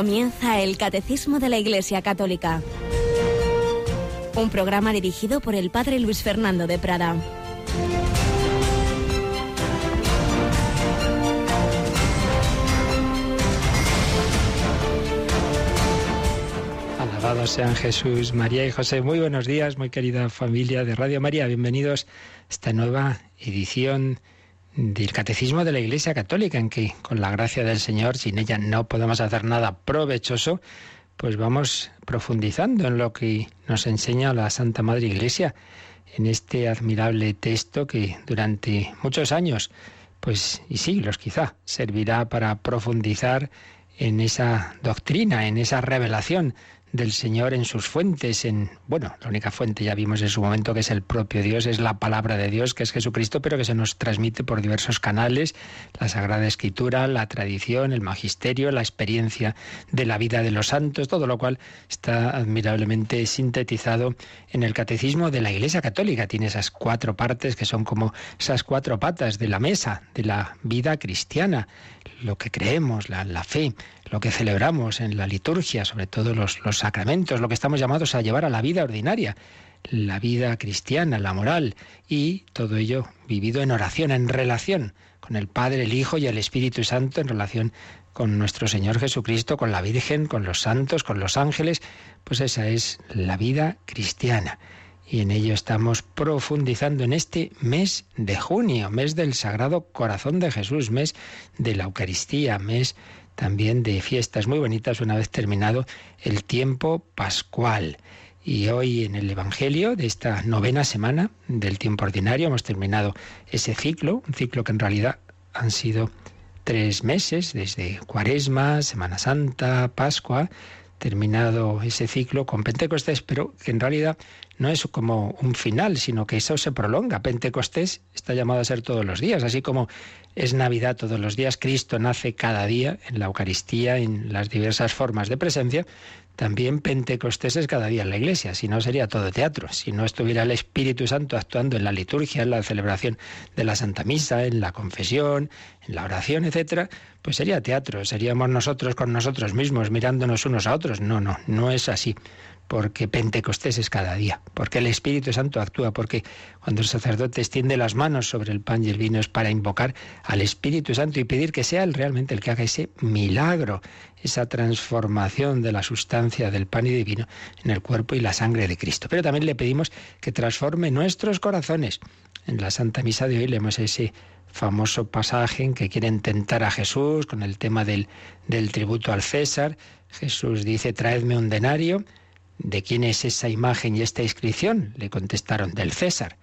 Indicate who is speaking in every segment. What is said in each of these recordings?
Speaker 1: Comienza el Catecismo de la Iglesia Católica. Un programa dirigido por el Padre Luis Fernando de Prada.
Speaker 2: Alabados sean Jesús, María y José. Muy buenos días, muy querida familia de Radio María. Bienvenidos a esta nueva edición del Catecismo de la Iglesia Católica, en que con la gracia del Señor, sin ella no podemos hacer nada provechoso, pues vamos profundizando en lo que nos enseña la Santa Madre Iglesia, en este admirable texto que durante muchos años, pues y siglos quizá, servirá para profundizar en esa doctrina, en esa revelación del Señor en sus fuentes, en, bueno, la única fuente ya vimos en su momento que es el propio Dios, es la palabra de Dios, que es Jesucristo, pero que se nos transmite por diversos canales, la Sagrada Escritura, la tradición, el magisterio, la experiencia de la vida de los santos, todo lo cual está admirablemente sintetizado en el Catecismo de la Iglesia Católica. Tiene esas cuatro partes que son como esas cuatro patas de la mesa de la vida cristiana, lo que creemos, la, la fe, lo que celebramos en la liturgia, sobre todo los, los sacramentos, lo que estamos llamados a llevar a la vida ordinaria, la vida cristiana, la moral, y todo ello vivido en oración, en relación con el Padre, el Hijo y el Espíritu Santo, en relación con nuestro Señor Jesucristo, con la Virgen, con los santos, con los ángeles, pues esa es la vida cristiana. Y en ello estamos profundizando en este mes de junio, mes del Sagrado Corazón de Jesús, mes de la Eucaristía, mes también de fiestas muy bonitas una vez terminado el tiempo pascual. Y hoy en el Evangelio de esta novena semana del tiempo ordinario hemos terminado ese ciclo, un ciclo que en realidad han sido tres meses, desde Cuaresma, Semana Santa, Pascua, terminado ese ciclo con Pentecostés, pero que en realidad no es como un final, sino que eso se prolonga. Pentecostés está llamado a ser todos los días, así como es Navidad todos los días, Cristo nace cada día en la Eucaristía, en las diversas formas de presencia, también Pentecostés es cada día en la iglesia, si no sería todo teatro, si no estuviera el Espíritu Santo actuando en la liturgia, en la celebración de la Santa Misa, en la confesión, en la oración, etcétera, pues sería teatro, seríamos nosotros con nosotros mismos mirándonos unos a otros. No, no, no es así porque Pentecostés es cada día, porque el Espíritu Santo actúa, porque cuando el sacerdote extiende las manos sobre el pan y el vino es para invocar al Espíritu Santo y pedir que sea Él realmente el que haga ese milagro, esa transformación de la sustancia del pan y del vino en el cuerpo y la sangre de Cristo. Pero también le pedimos que transforme nuestros corazones. En la Santa Misa de hoy leemos ese famoso pasaje en que quieren tentar a Jesús con el tema del, del tributo al César. Jesús dice, traedme un denario ¿De quién es esa imagen y esta inscripción? Le contestaron, del César.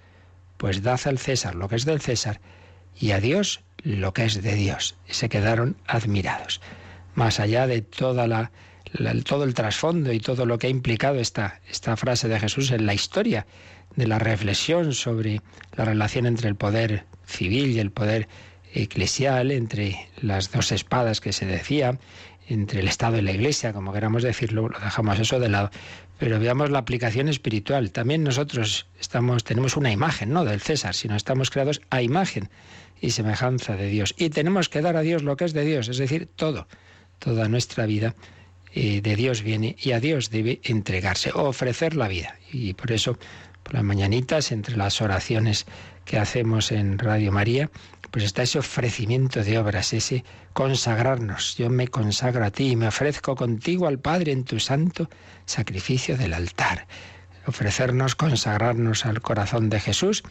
Speaker 2: Pues dad al César lo que es del César y a Dios lo que es de Dios. Y se quedaron admirados. Más allá de toda la, todo el trasfondo y todo lo que ha implicado esta, esta frase de Jesús en la historia de la reflexión sobre la relación entre el poder civil y el poder eclesial, entre las dos espadas que se decía, entre el Estado y la Iglesia, como queramos decirlo, lo dejamos eso de lado. Pero veamos la aplicación espiritual. También nosotros estamos, tenemos una imagen, no del César, sino estamos creados a imagen y semejanza de Dios. Y tenemos que dar a Dios lo que es de Dios, es decir, todo, toda nuestra vida eh, de Dios viene y a Dios debe entregarse, ofrecer la vida. Y por eso, por las mañanitas, entre las oraciones que hacemos en Radio María, pues está ese ofrecimiento de obras, ese consagrarnos. Yo me consagro a ti y me ofrezco contigo al Padre en tu santo sacrificio del altar. Ofrecernos, consagrarnos al corazón de Jesús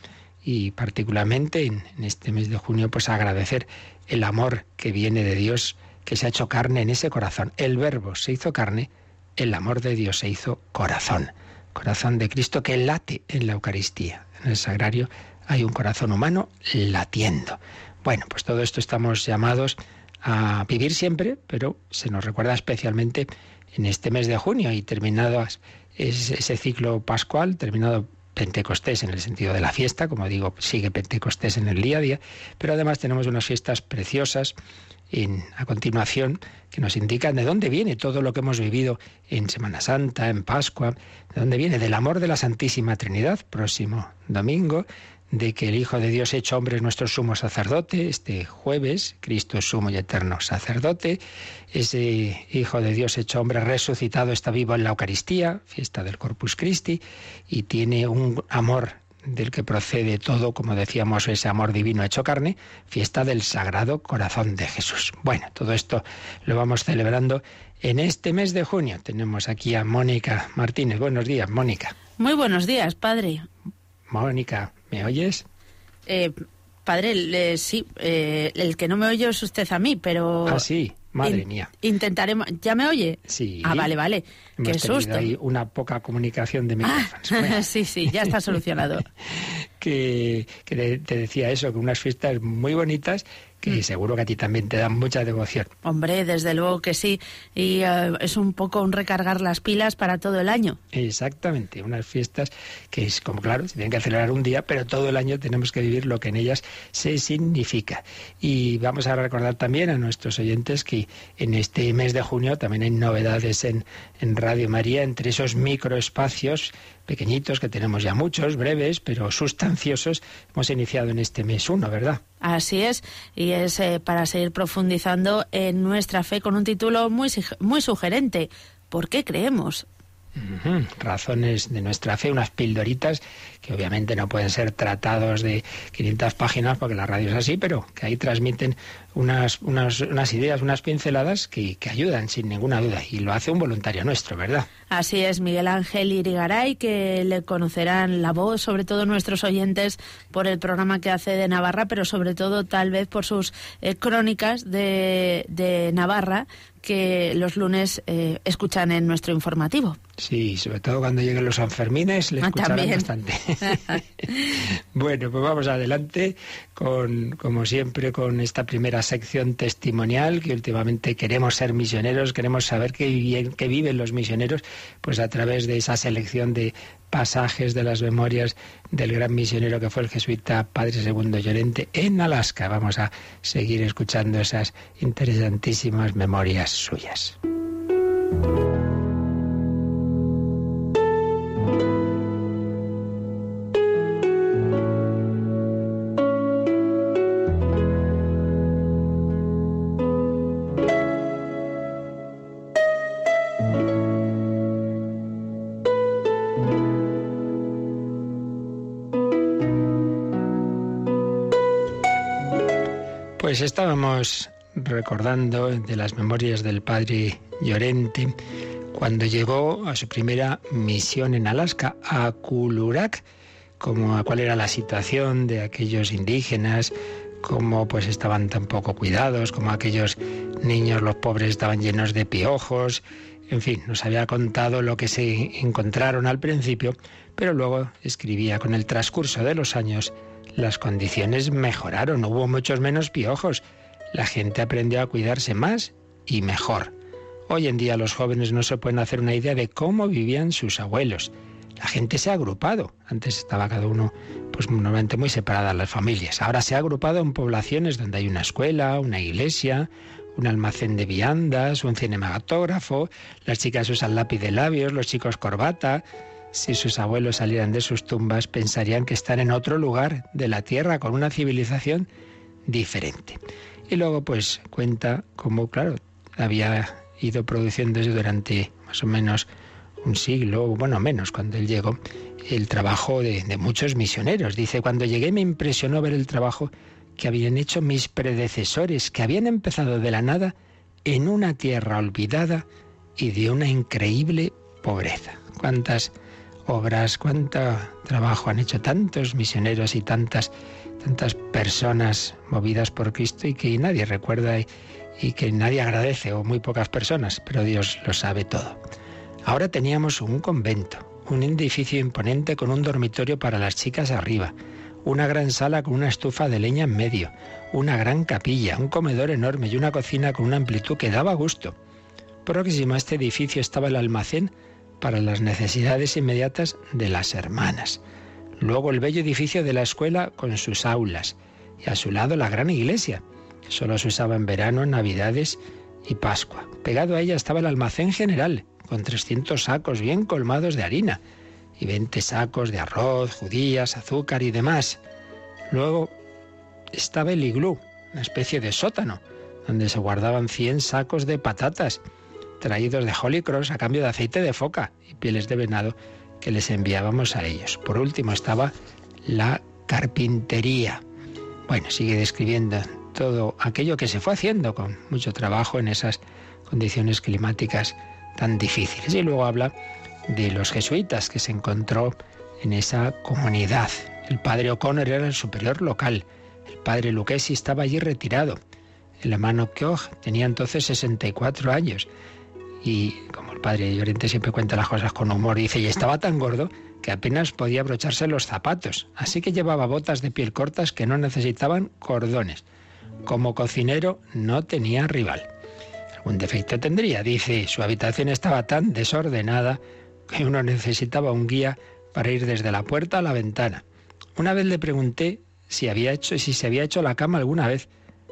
Speaker 2: y particularmente en, este mes de junio, pues agradecer el amor que viene de Dios, que se ha hecho carne en ese corazón. El verbo se hizo carne, el amor de Dios se hizo corazón. Corazón de Cristo que late en la Eucaristía. En el sagrario hay un corazón humano latiendo. Bueno, pues todo esto estamos llamados a vivir siempre, pero se nos recuerda especialmente en este mes de junio y terminado ese ciclo pascual, terminado Pentecostés en el sentido de la fiesta, como digo, sigue Pentecostés en el día a día, pero además tenemos unas fiestas preciosas en, a continuación que nos indican de dónde viene todo lo que hemos vivido en Semana Santa, en Pascua, de dónde viene del amor de la Santísima Trinidad, próximo domingo, de que el Hijo de Dios hecho hombre es nuestro sumo sacerdote. Este jueves, Cristo es sumo y eterno sacerdote. Ese Hijo de Dios hecho hombre resucitado está vivo en la Eucaristía, fiesta del Corpus Christi, y tiene un amor del que procede todo, como decíamos, ese amor divino hecho carne, fiesta del Sagrado Corazón de Jesús. Bueno, todo esto lo vamos celebrando en este mes de junio. Tenemos aquí a Mónica Martínez. Buenos días, Mónica.
Speaker 3: Muy buenos días, padre.
Speaker 2: Mónica, ¿me oyes?
Speaker 3: Eh, padre, sí, eh, el que no me oye es usted a mí, pero...
Speaker 2: Ah, sí, madre mía.
Speaker 3: Intentaremos... ¿Ya me oye?
Speaker 2: Sí.
Speaker 3: Ah, vale, vale. Qué susto.
Speaker 2: Hay una poca comunicación de micrófonos.
Speaker 3: Ah, sí, sí, ya está solucionado.
Speaker 2: que, que te decía eso, que unas fiestas muy bonitas y mm. seguro que a ti también te dan mucha devoción.
Speaker 3: Hombre, desde luego que sí. Y eh, es un poco un recargar las pilas para todo el año.
Speaker 2: Exactamente, unas fiestas que es como claro, se tienen que acelerar un día, pero todo el año tenemos que vivir lo que en ellas se significa. Y vamos a recordar también a nuestros oyentes que en este mes de junio también hay novedades en, en Radio María, entre esos microespacios pequeñitos, que tenemos ya muchos, breves, pero sustanciosos, hemos iniciado en este mes uno, ¿verdad?
Speaker 3: Así es, y es eh, para seguir profundizando en nuestra fe con un título muy, muy sugerente. ¿Por qué creemos?
Speaker 2: Razones de nuestra fe, unas pildoritas que obviamente no pueden ser tratados de 500 páginas porque la radio es así, pero que ahí transmiten unas, unas, unas ideas, unas pinceladas que, que, ayudan sin ninguna duda. Y lo hace un voluntario nuestro, ¿verdad?
Speaker 3: Así es, Miguel Ángel Irigaray, que le conocerán la voz, sobre todo nuestros oyentes, por el programa que hace de Navarra, pero sobre todo tal vez por sus eh, crónicas de, de Navarra, que los lunes eh, escuchan en nuestro informativo.
Speaker 2: Sí, sobre todo cuando lleguen los Sanfermines, le ah, escucharán bastante. bueno, pues vamos adelante con, como siempre, con esta primera sección testimonial, que últimamente queremos ser misioneros, queremos saber qué, qué viven los misioneros, pues a través de esa selección de pasajes de las memorias del gran misionero que fue el jesuita Padre Segundo Llorente en Alaska. Vamos a seguir escuchando esas interesantísimas memorias suyas. Pues estábamos recordando de las memorias del padre Llorente cuando llegó a su primera misión en Alaska, a Kulurak, como cuál era la situación de aquellos indígenas, cómo pues estaban tan poco cuidados, como aquellos niños, los pobres, estaban llenos de piojos, en fin, nos había contado lo que se encontraron al principio, pero luego escribía con el transcurso de los años las condiciones mejoraron, hubo muchos menos piojos, la gente aprendió a cuidarse más y mejor. Hoy en día los jóvenes no se pueden hacer una idea de cómo vivían sus abuelos. La gente se ha agrupado. Antes estaba cada uno, pues normalmente muy separada las familias. Ahora se ha agrupado en poblaciones donde hay una escuela, una iglesia, un almacén de viandas, un cinematógrafo. Las chicas usan lápiz de labios, los chicos corbata. Si sus abuelos salieran de sus tumbas, pensarían que están en otro lugar de la Tierra, con una civilización diferente. Y luego, pues, cuenta cómo, claro, había ido produciéndose durante más o menos un siglo, bueno, menos, cuando él llegó, el trabajo de, de muchos misioneros. Dice, cuando llegué me impresionó ver el trabajo que habían hecho mis predecesores, que habían empezado de la nada en una tierra olvidada y de una increíble pobreza. ¿Cuántas obras, cuánto trabajo han hecho tantos misioneros y tantas, tantas personas movidas por Cristo y que nadie recuerda y, que nadie agradece, o muy pocas personas, pero Dios lo sabe todo. Ahora teníamos un convento, un edificio imponente con un dormitorio para las chicas arriba, una gran sala con una estufa de leña en medio, una gran capilla, un comedor enorme y una cocina con una amplitud que daba gusto. Próximo a este edificio estaba el almacén para las necesidades inmediatas de las hermanas. Luego el bello edificio de la escuela con sus aulas y a su lado la gran iglesia, que solo se usaba en verano, Navidades y Pascua. Pegado a ella estaba el almacén general, con 300 sacos bien colmados de harina y 20 sacos de arroz, judías, azúcar y demás. Luego estaba el iglú, una especie de sótano, donde se guardaban 100 sacos de patatas traídos de Holy Cross a cambio de aceite de foca y pieles de venado que les enviábamos a ellos. Por último estaba la carpintería. Bueno, sigue describiendo todo aquello que se fue haciendo con mucho trabajo en esas condiciones climáticas tan difíciles. Y luego habla de los jesuitas que se encontró en esa comunidad. El padre O'Connor era el superior local. El padre Lucchesi estaba allí retirado. El hermano Keogh tenía entonces 64 años. Y como el padre Llorente siempre cuenta las cosas con humor, dice, y estaba tan gordo que apenas podía abrocharse los zapatos. Así que llevaba botas de piel cortas que no necesitaban cordones. Como cocinero no tenía rival. Algún defecto tendría, dice, su habitación estaba tan desordenada que uno necesitaba un guía para ir desde la puerta a la ventana. Una vez le pregunté si había hecho si se había hecho la cama alguna vez.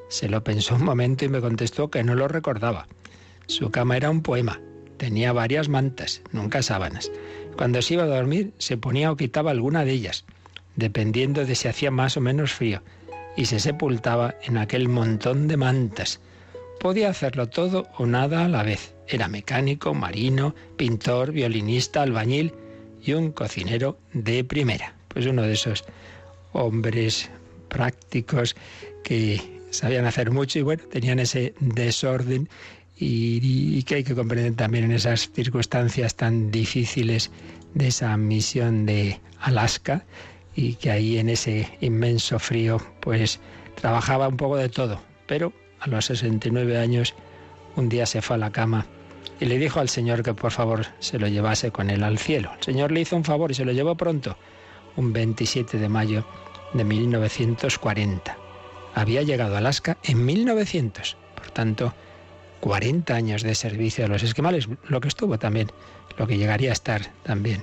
Speaker 2: Se lo pensó un momento y me contestó que no lo recordaba. Su cama era un poema. Tenía varias mantas, nunca sábanas. Cuando se iba a dormir se ponía o quitaba alguna de ellas, dependiendo de si hacía más o menos frío, y se sepultaba en aquel montón de mantas. Podía hacerlo todo o nada a la vez. Era mecánico, marino, pintor, violinista, albañil y un cocinero de primera. Pues uno de esos hombres prácticos que sabían hacer mucho y bueno, tenían ese desorden y, que hay que comprender también en esas circunstancias tan difíciles de esa misión de Alaska y que ahí en ese inmenso frío pues trabajaba un poco de todo, pero a los 69 años un día se fue a la cama y le dijo al Señor que por favor se lo llevase con él al cielo. El Señor le hizo un favor y se lo llevó pronto, un 27 de mayo de 1940. Había llegado a Alaska en 1900, por tanto, 40 años de servicio a los esquimales, lo que estuvo también, lo que llegaría a estar también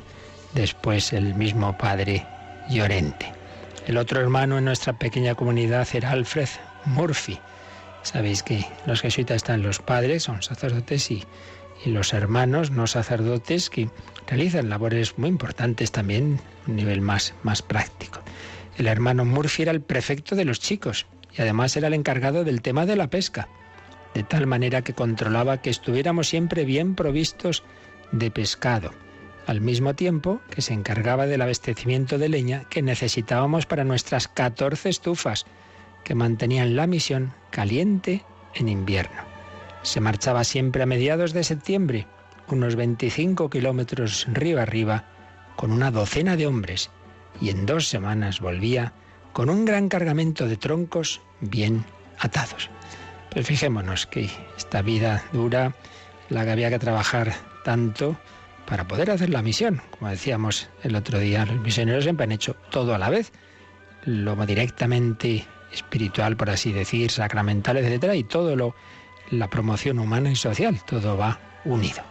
Speaker 2: después el mismo padre Llorente. El otro hermano en nuestra pequeña comunidad era Alfred Murphy. Sabéis que los jesuitas están los padres, son sacerdotes y, y los hermanos no sacerdotes que realizan labores muy importantes también a un nivel más, más práctico. El hermano Murphy era el prefecto de los chicos y además era el encargado del tema de la pesca de tal manera que controlaba que estuviéramos siempre bien provistos de pescado, al mismo tiempo que se encargaba del abastecimiento de leña que necesitábamos para nuestras 14 estufas, que mantenían la misión caliente en invierno. Se marchaba siempre a mediados de septiembre, unos 25 kilómetros río arriba, con una docena de hombres, y en dos semanas volvía con un gran cargamento de troncos bien atados. Pues fijémonos que esta vida dura, la que había que trabajar tanto para poder hacer la misión. Como decíamos el otro día, los misioneros siempre han hecho todo a la vez, lo directamente espiritual, por así decir, sacramental, etcétera, y todo lo la promoción humana y social, todo va unido.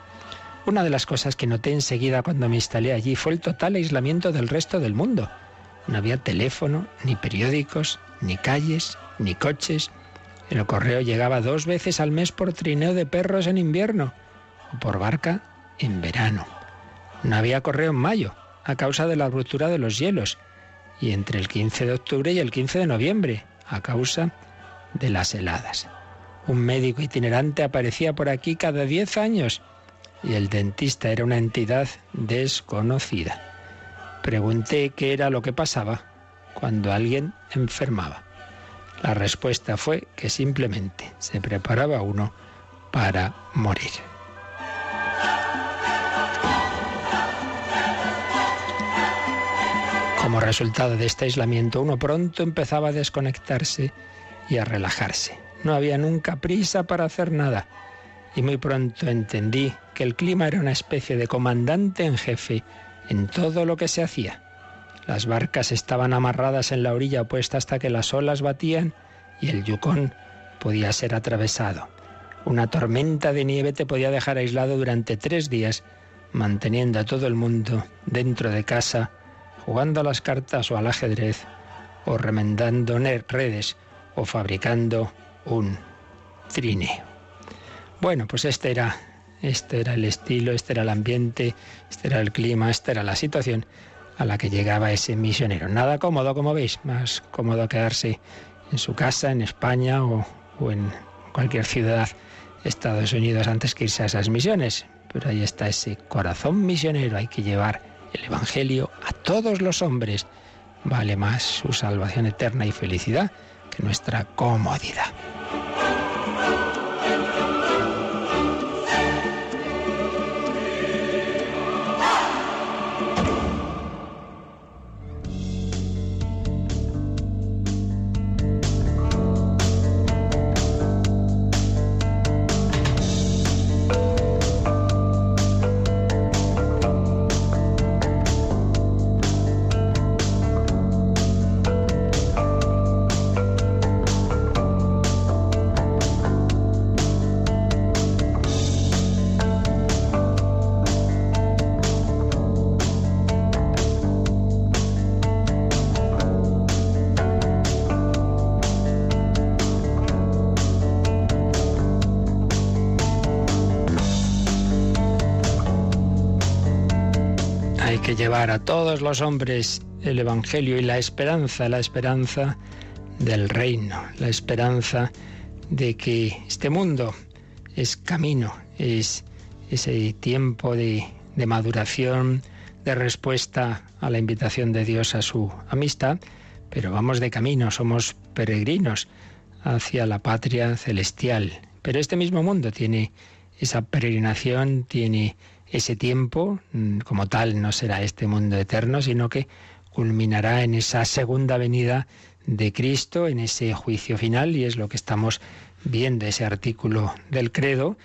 Speaker 2: Una de las cosas que noté enseguida cuando me instalé allí fue el total aislamiento del resto del mundo. No había teléfono, ni periódicos, ni calles, ni coches, el correo llegaba dos veces al mes por trineo de perros en invierno o por barca en verano. No había correo en mayo a causa de la ruptura de los hielos y entre el 15 de octubre y el 15 de noviembre a causa de las heladas. Un médico itinerante aparecía por aquí cada diez años y el dentista era una entidad desconocida. Pregunté qué era lo que pasaba cuando alguien enfermaba. La respuesta fue que simplemente se preparaba uno para morir. Como resultado de este aislamiento, uno pronto empezaba a desconectarse y a relajarse. No había nunca prisa para hacer nada. Y muy pronto entendí que el clima era una especie de comandante en jefe en todo lo que se hacía. Las barcas estaban amarradas en la orilla opuesta hasta que las olas batían y el Yukon podía ser atravesado. Una tormenta de nieve te podía dejar aislado durante tres días, manteniendo a todo el mundo dentro de casa, jugando a las cartas o al ajedrez, o remendando redes, o fabricando un trineo. Bueno, pues este era, este era el estilo, este era el ambiente, este era el clima, esta era la situación a la que llegaba ese misionero. Nada cómodo, como veis, más cómodo quedarse en su casa, en España o, o en cualquier ciudad de Estados Unidos antes que irse a esas misiones. Pero ahí está ese corazón misionero, hay que llevar el Evangelio a todos los hombres. Vale más su salvación eterna y felicidad que nuestra comodidad. A todos los hombres el Evangelio y la esperanza, la esperanza del reino, la esperanza de que este mundo es camino, es ese tiempo de, de maduración, de respuesta a la invitación de Dios a su amistad, pero vamos de camino, somos peregrinos hacia la patria celestial. Pero este mismo mundo tiene esa peregrinación, tiene ese tiempo, mm, como tal, no será este mundo eterno, sino que culminará en esa segunda venida de Cristo, en ese juicio final, y es lo que estamos viendo, ese artículo del credo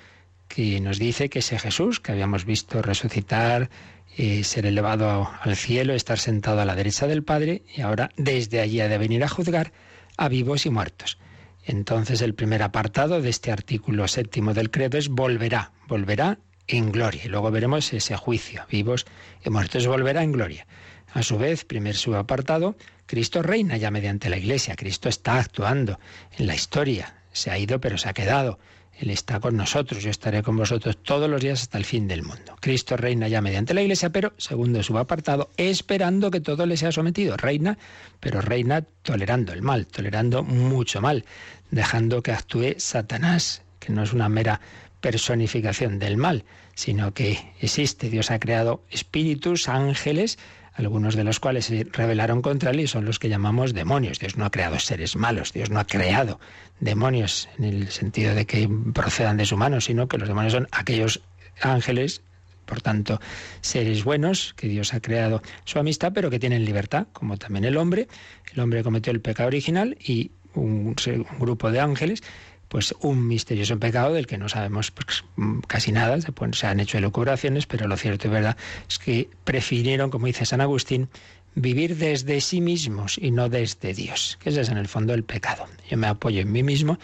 Speaker 2: que nos dice que ese Jesús que habíamos visto resucitar, eh, ser elevado al cielo, estar sentado a la derecha del Padre, y ahora desde allí ha de venir a juzgar a vivos y muertos. Entonces el primer apartado de este artículo séptimo del credo es volverá, volverá en gloria. Y luego veremos ese juicio, vivos y muertos, volverá en gloria. A su vez, primer subapartado, Cristo reina ya mediante la Iglesia. Cristo está actuando en la historia. Se ha ido, pero se ha quedado. Él está con nosotros. Yo estaré con vosotros todos los días hasta el fin del mundo. Cristo reina ya mediante la Iglesia, pero, segundo subapartado, esperando que todo le sea sometido. Reina, pero reina tolerando el mal, tolerando mucho mal, dejando que actúe Satanás, que no es una mera personificación del mal, sino que existe. Dios ha creado espíritus, ángeles, algunos de los cuales se rebelaron contra él y son los que llamamos demonios. Dios no ha creado seres malos, Dios no ha creado demonios en el sentido de que procedan de su mano, sino que los demonios son aquellos ángeles, por tanto, seres buenos que Dios ha creado su amistad, pero que tienen libertad, como también el hombre. El hombre cometió el pecado original y un, un grupo de ángeles pues un misterioso pecado del que no sabemos pues, casi nada, se, se han hecho elucubraciones, pero lo cierto y verdad es que prefirieron, como dice San Agustín, vivir desde sí mismos y no desde Dios, que ese es en el fondo el pecado. Yo me apoyo en mí mismo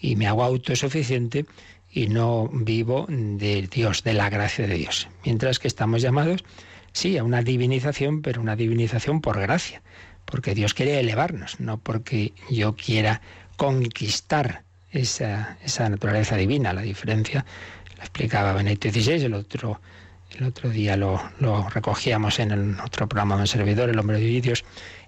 Speaker 2: y me hago autosuficiente y no vivo de Dios, de la gracia de Dios. Mientras que estamos llamados, sí, a una divinización, pero una divinización por gracia, porque Dios quiere elevarnos, no porque yo quiera conquistar esa, esa naturaleza divina. La diferencia la explicaba Benedicto XVI, el otro, el otro día lo, lo recogíamos en el otro programa de servidor, El hombre de Dios,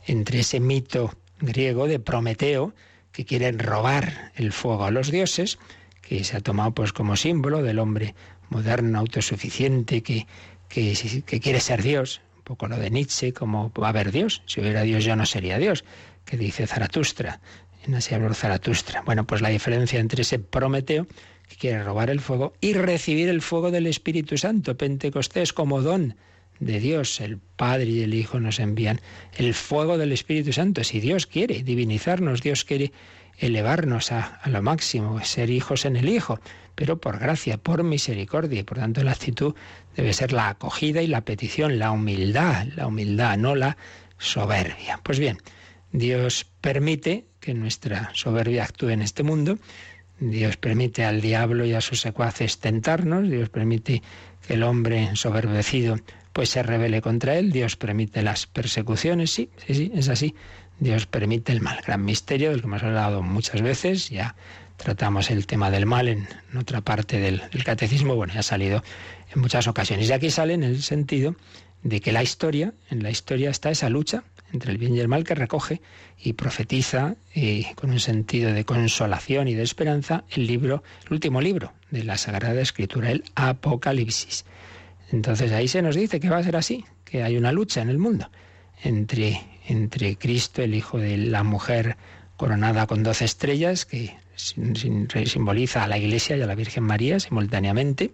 Speaker 2: entre ese mito griego de Prometeo, que quiere robar el fuego a los dioses, que se ha tomado pues como símbolo del hombre moderno, autosuficiente, que, que, que quiere ser Dios, un poco lo de Nietzsche, como va a haber Dios, si hubiera Dios yo no sería Dios, que dice Zaratustra, así Zaratustra. Bueno, pues la diferencia entre ese Prometeo, que quiere robar el fuego, y recibir el fuego del Espíritu Santo. Pentecostés como don de Dios, el Padre y el Hijo nos envían el fuego del Espíritu Santo. Si Dios quiere divinizarnos, Dios quiere elevarnos a, a, lo máximo, ser hijos en el Hijo, pero por gracia, por misericordia. Y por tanto la actitud debe ser la acogida y la petición, la humildad, la humildad, no la soberbia. Pues bien, Dios permite que nuestra soberbia actúe en este mundo. Dios permite al diablo y a sus secuaces tentarnos, Dios permite que el hombre ensoberbecido pues se rebele contra él, Dios permite las persecuciones, sí, sí, sí, es así. Dios permite el mal, gran misterio del que hemos hablado muchas veces, ya tratamos el tema del mal en otra parte del, del catecismo, bueno, ya ha salido en muchas ocasiones. Y aquí sale en el sentido, de que la historia, en la historia está esa lucha entre el bien y el mal que recoge y profetiza eh, con un sentido de consolación y de esperanza el libro, el último libro de la Sagrada Escritura, el Apocalipsis. Entonces ahí se nos dice que va a ser así, que hay una lucha en el mundo entre, entre Cristo, el Hijo de la mujer coronada con doce estrellas, que simboliza a la Iglesia y a la Virgen María simultáneamente,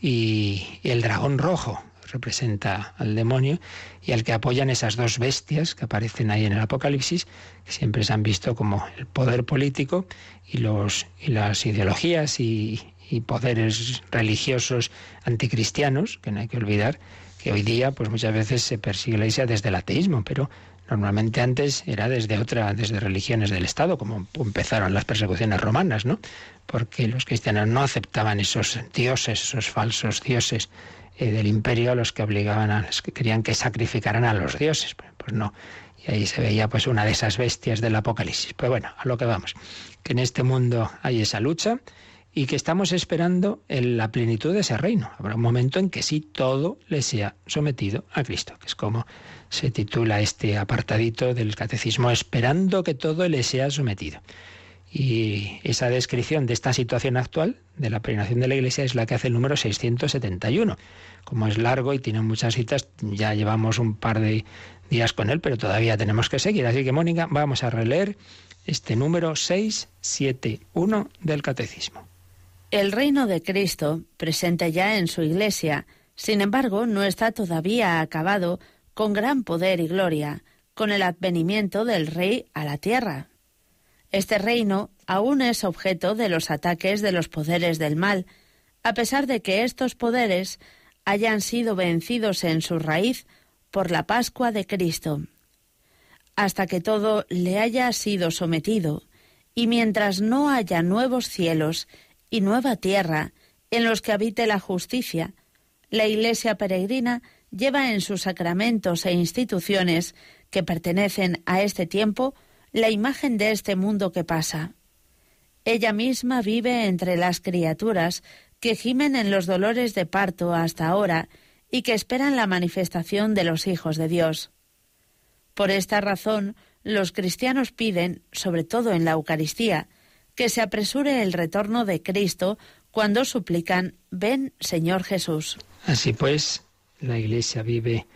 Speaker 2: y el dragón rojo, representa al demonio y al que apoyan esas dos bestias que aparecen ahí en el Apocalipsis, que siempre se han visto como el poder político y, los, y las ideologías y, y poderes religiosos anticristianos, que no hay que olvidar que hoy día pues muchas veces se persigue la iglesia desde el ateísmo, pero normalmente antes era desde otra, desde religiones del Estado, como empezaron las persecuciones romanas, ¿no? Porque los cristianos no aceptaban esos dioses, esos falsos dioses eh, del imperio, los que obligaban a los que querían que sacrificaran a los dioses. Pues, no. Y ahí se veía pues una de esas bestias del Apocalipsis. Pues bueno, a lo que vamos. Que en este mundo hay esa lucha y que estamos esperando en la plenitud de ese reino. Habrá un momento en que sí todo le sea sometido a Cristo, que es como se titula este apartadito del catecismo, esperando que todo le sea sometido. Y esa descripción de esta situación actual de la peregrinación de la Iglesia es la que hace el número 671. Como es largo y tiene muchas citas, ya llevamos un par de días con él, pero todavía tenemos que seguir. Así que, Mónica, vamos a releer este número 671 del Catecismo.
Speaker 3: El reino de Cristo, presente ya en su Iglesia, sin embargo, no está todavía acabado con gran poder y gloria, con el advenimiento del Rey a la tierra. Este reino aún es objeto de los ataques de los poderes del mal, a pesar de que estos poderes hayan sido vencidos en su raíz por la Pascua de Cristo. Hasta que todo le haya sido sometido, y mientras no haya nuevos cielos y nueva tierra en los que habite la justicia, la Iglesia peregrina lleva en sus sacramentos e instituciones que pertenecen a este tiempo la imagen de este mundo que pasa. Ella misma vive entre las criaturas que gimen en los dolores de parto hasta ahora y que esperan la manifestación de los hijos de Dios. Por esta razón, los cristianos piden, sobre todo en la Eucaristía, que se apresure el retorno de Cristo cuando suplican, ven Señor Jesús.
Speaker 2: Así pues, la Iglesia vive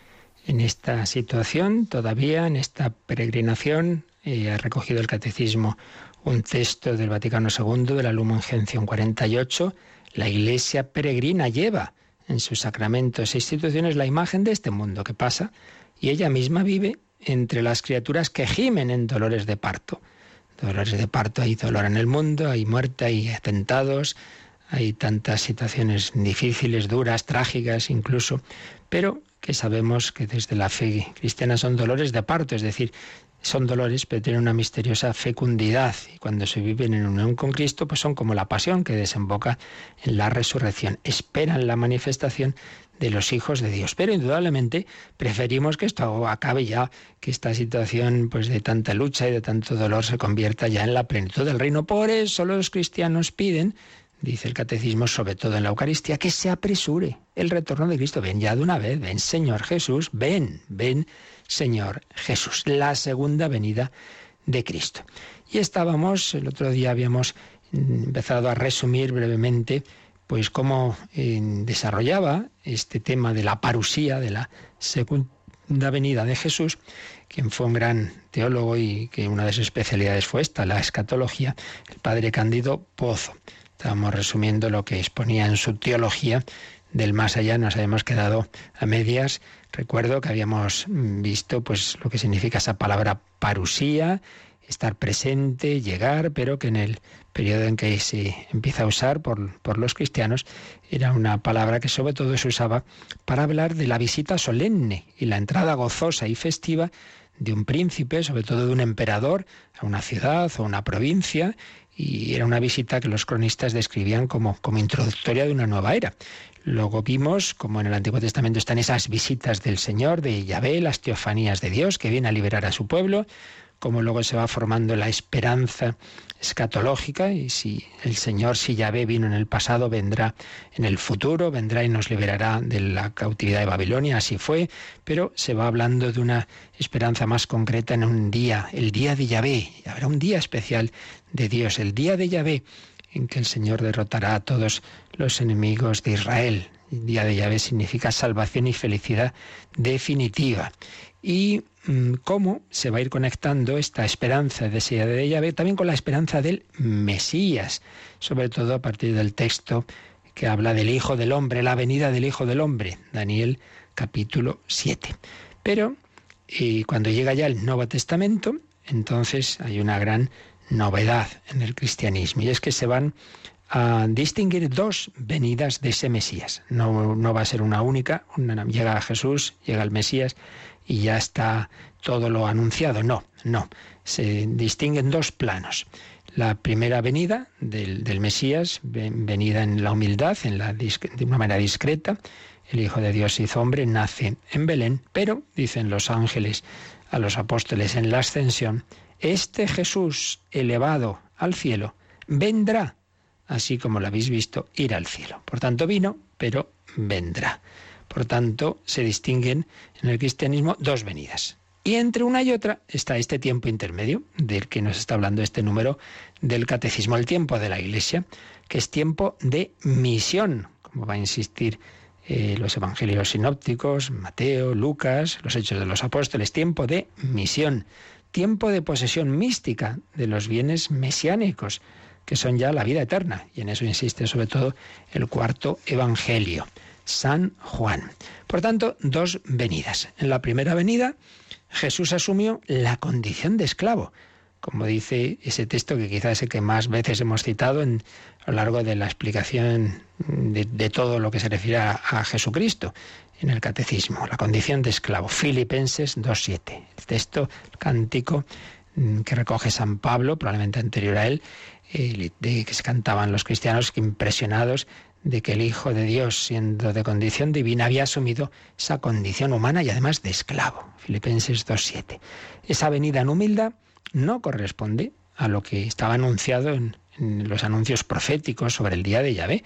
Speaker 2: en esta situación todavía, en esta peregrinación ha recogido el Catecismo un texto del Vaticano II, de la Lumen Gentium 48. La Iglesia peregrina lleva en sus sacramentos e instituciones la imagen de este mundo que pasa y ella misma vive entre las criaturas que gimen en dolores de parto. Dolores de parto, hay dolor en el mundo, hay muerte, hay atentados, hay tantas situaciones difíciles, duras, trágicas incluso, pero que sabemos que desde la fe cristiana son dolores de parto, es decir, son dolores, pero tienen una misteriosa fecundidad. Y cuando se viven en unión con Cristo, pues son como la pasión que desemboca en la resurrección. Esperan la manifestación de los hijos de Dios. Pero indudablemente preferimos que esto acabe ya, que esta situación pues de tanta lucha y de tanto dolor se convierta ya en la plenitud del reino. Por eso los cristianos piden dice el catecismo, sobre todo en la Eucaristía, que se apresure el retorno de Cristo. Ven ya de una vez, ven Señor Jesús, ven, ven Señor Jesús, la segunda venida de Cristo. Y estábamos, el otro día habíamos empezado a resumir brevemente pues cómo eh, desarrollaba este tema de la parusía, de la segunda venida de Jesús, quien fue un gran teólogo y que una de sus especialidades fue esta, la escatología, el padre Cándido Pozo. Estábamos resumiendo lo que exponía en su teología del más allá, nos habíamos quedado a medias. Recuerdo que habíamos visto pues lo que significa esa palabra parusía, estar presente, llegar, pero que en el periodo en que se empieza a usar por, por, los cristianos era una palabra que sobre todo se usaba para hablar de la visita solemne y la entrada gozosa y festiva de un príncipe, sobre todo de un emperador, a una ciudad o una provincia, y era una visita que los cronistas describían como, como introductoria de una nueva era. Luego vimos como en el Antiguo Testamento están esas visitas del Señor, de Yahvé, las teofanías de Dios, que viene a liberar a su pueblo, cómo luego se va formando la esperanza escatológica y si el Señor, si Yahvé vino en el pasado, vendrá en el futuro, vendrá y nos liberará de la cautividad de Babilonia, así fue, pero se va hablando de una esperanza más concreta en un día, el día de Yahvé, habrá un día especial de Dios, el día de Yahvé, en que el Señor derrotará a todos los enemigos de Israel. El día de Yahvé significa salvación y felicidad definitiva. Y cómo se va a ir conectando esta esperanza de ese día de Yahvé también con la esperanza del Mesías, sobre todo a partir del texto que habla del Hijo del Hombre, la venida del Hijo del Hombre, Daniel capítulo 7. Pero y cuando llega ya el Nuevo Testamento, entonces hay una gran novedad en el cristianismo y es que se van a distinguir dos venidas de ese Mesías. No va a ser una única, llega Jesús, llega el Mesías y ya está todo lo anunciado. No, no. Se distinguen dos planos. La primera venida del, Mesías, venida en la humildad, en de una manera discreta. El Hijo de Dios hizo hombre, nace en Belén, pero, dicen los ángeles a los apóstoles en la ascensión, este Jesús elevado al cielo vendrá así como lo habéis visto, ir al cielo. Por tanto, vino, pero vendrá. Por tanto, se distinguen en el cristianismo dos venidas. Y entre una y otra está este tiempo intermedio, del que nos está hablando este número del catecismo, el tiempo de la Iglesia, que es tiempo de misión, como va a insistir eh, los evangelios sinópticos, Mateo, Lucas, los hechos de los apóstoles, tiempo de misión, tiempo de posesión mística de los bienes mesiánicos que son ya la vida eterna. Y en eso insiste sobre todo el cuarto Evangelio, San Juan. Por tanto, dos venidas. En la primera venida, Jesús asumió la condición de esclavo, como dice ese texto que quizás es el que más veces hemos citado en, a lo largo de la explicación de, todo lo que se refiere a, Jesucristo en el catecismo, la condición de esclavo. Filipenses 2.7, el texto cántico mm, que recoge San Pablo, probablemente anterior a él, de que se cantaban los cristianos impresionados de que el Hijo de Dios, siendo de condición divina, había asumido esa condición humana y además de esclavo. Filipenses 2.7. Esa venida en humildad no corresponde a lo que estaba anunciado en, los anuncios proféticos sobre el día de Yahvé.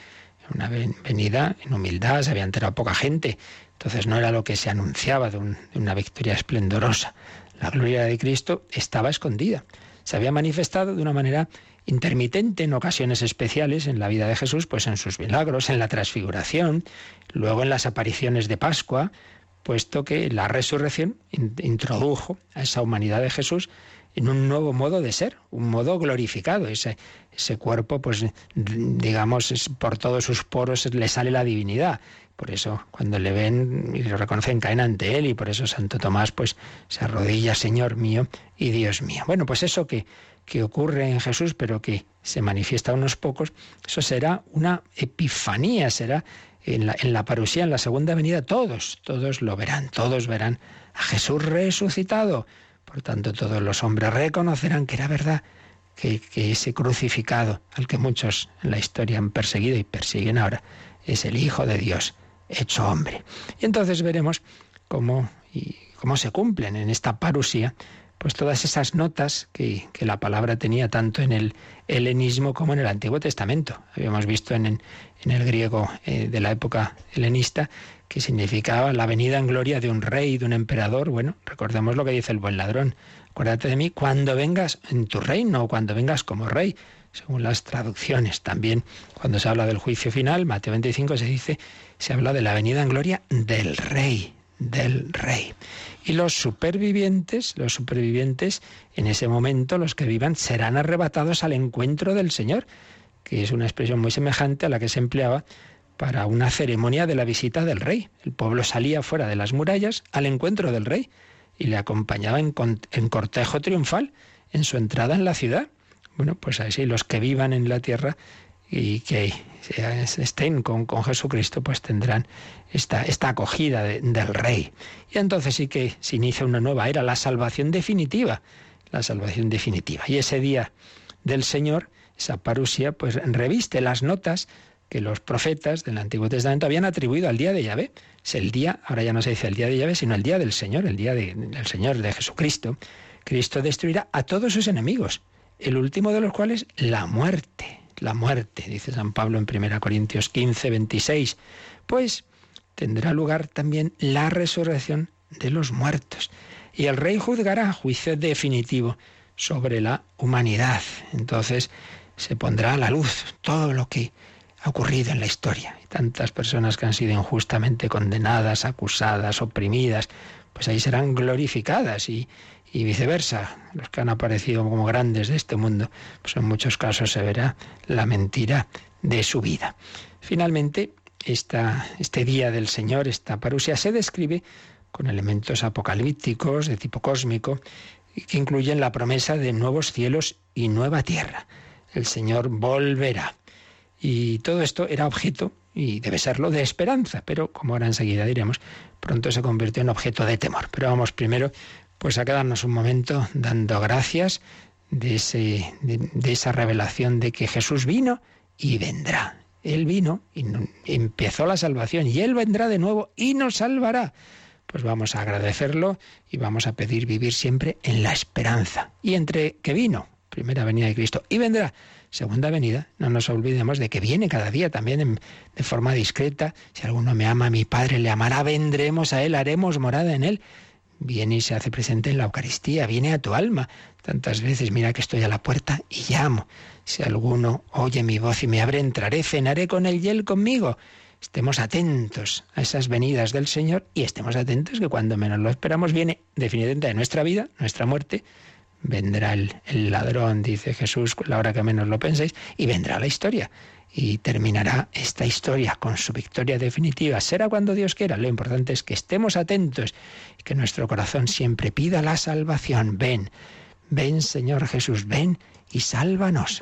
Speaker 2: Una venida en humildad, se había enterado poca gente, entonces no era lo que se anunciaba de una victoria esplendorosa. La gloria de Cristo estaba escondida. Se había manifestado de una manera intermitente en ocasiones especiales en la vida de Jesús, pues en sus milagros, en la transfiguración, luego en las apariciones de Pascua, puesto que la resurrección introdujo a esa humanidad de Jesús en un nuevo modo de ser, un modo glorificado. Ese, ese cuerpo, pues digamos, por todos sus poros le sale la divinidad. Por eso, cuando le ven y lo reconocen, caen ante él, y por eso Santo Tomás, pues, se arrodilla, Señor mío y Dios mío. Bueno, pues eso que que ocurre en Jesús, pero que se manifiesta a unos pocos, eso será una epifanía, será en la, en la parusía, en la segunda venida, todos, todos lo verán, todos verán a Jesús resucitado. Por tanto, todos los hombres reconocerán que era verdad que, que ese crucificado, al que muchos en la historia han perseguido y persiguen ahora, es el Hijo de Dios hecho hombre. Y entonces veremos cómo, y cómo se cumplen en esta parusía pues todas esas notas que, la palabra tenía tanto en el helenismo como en el Antiguo Testamento. Habíamos visto en, el griego eh, de la época helenista que significaba la venida en gloria de un rey, de un emperador. Bueno, recordemos lo que dice el buen ladrón. Acuérdate de mí cuando vengas en tu reino o cuando vengas como rey, según las traducciones. También cuando se habla del juicio final, Mateo 25 se dice, se habla de la venida en gloria del rey, del rey. Y los supervivientes, los supervivientes, en ese momento, los que vivan, serán arrebatados al encuentro del Señor, que es una expresión muy semejante a la que se empleaba para una ceremonia de la visita del rey. El pueblo salía fuera de las murallas al encuentro del rey y le acompañaba en, cortejo triunfal en su entrada en la ciudad. Bueno, pues así los que vivan en la tierra y que estén con, con Jesucristo, pues tendrán esta, esta acogida del Rey. Y entonces sí que se inicia una nueva era, la salvación definitiva, la salvación definitiva. Y ese día del Señor, esa parusia, pues reviste las notas que los profetas del Antiguo Testamento habían atribuido al día de Yahvé. Es el día, ahora ya no se dice el día de Yahvé, sino el día del Señor, el día del Señor, de Jesucristo, Cristo destruirá a todos sus enemigos, el último de los cuales la muerte. La muerte, dice San Pablo en 1 Corintios 15, 26. Pues tendrá lugar también la resurrección de los muertos. Y el rey juzgará juicio definitivo sobre la humanidad. Entonces se pondrá a la luz todo lo que ha ocurrido en la historia. Tantas personas que han sido injustamente condenadas, acusadas, oprimidas, pues ahí serán glorificadas y, y viceversa. Los que han aparecido como grandes de este mundo, pues en muchos casos se verá la mentira de su vida. Finalmente, esta, este día del Señor, esta parusia, se describe con elementos apocalípticos de tipo cósmico que incluyen la promesa de nuevos cielos y nueva tierra. El Señor volverá. Y todo esto era objeto, y debe serlo, de esperanza, pero como ahora enseguida diremos, pronto se convirtió en objeto de temor. Pero vamos primero pues a quedarnos un momento dando gracias de, ese, de, esa revelación de que Jesús vino y vendrá. Él vino y empezó la salvación y Él vendrá de nuevo y nos salvará. Pues vamos a agradecerlo y vamos a pedir vivir siempre en la esperanza. Y entre que vino, primera venida de Cristo, y vendrá, segunda venida, no nos olvidemos de que viene cada día también de forma discreta. Si alguno me ama, mi Padre le amará, vendremos a Él, haremos morada en Él viene y se hace presente en la Eucaristía, viene a tu alma. Tantas veces, mira que estoy a la puerta y llamo. Si alguno oye mi voz y me abre, entraré, cenaré con él y él conmigo. Estemos atentos a esas venidas del Señor y estemos atentos que cuando menos lo esperamos viene definitivamente de nuestra vida, nuestra muerte. Vendrá el, el ladrón, dice Jesús, la hora que menos lo penséis, y vendrá la historia y terminará esta historia con su victoria definitiva. Será cuando Dios quiera. Lo importante es que estemos atentos y que nuestro corazón siempre pida la salvación. Ven, ven Señor Jesús, ven y sálvanos.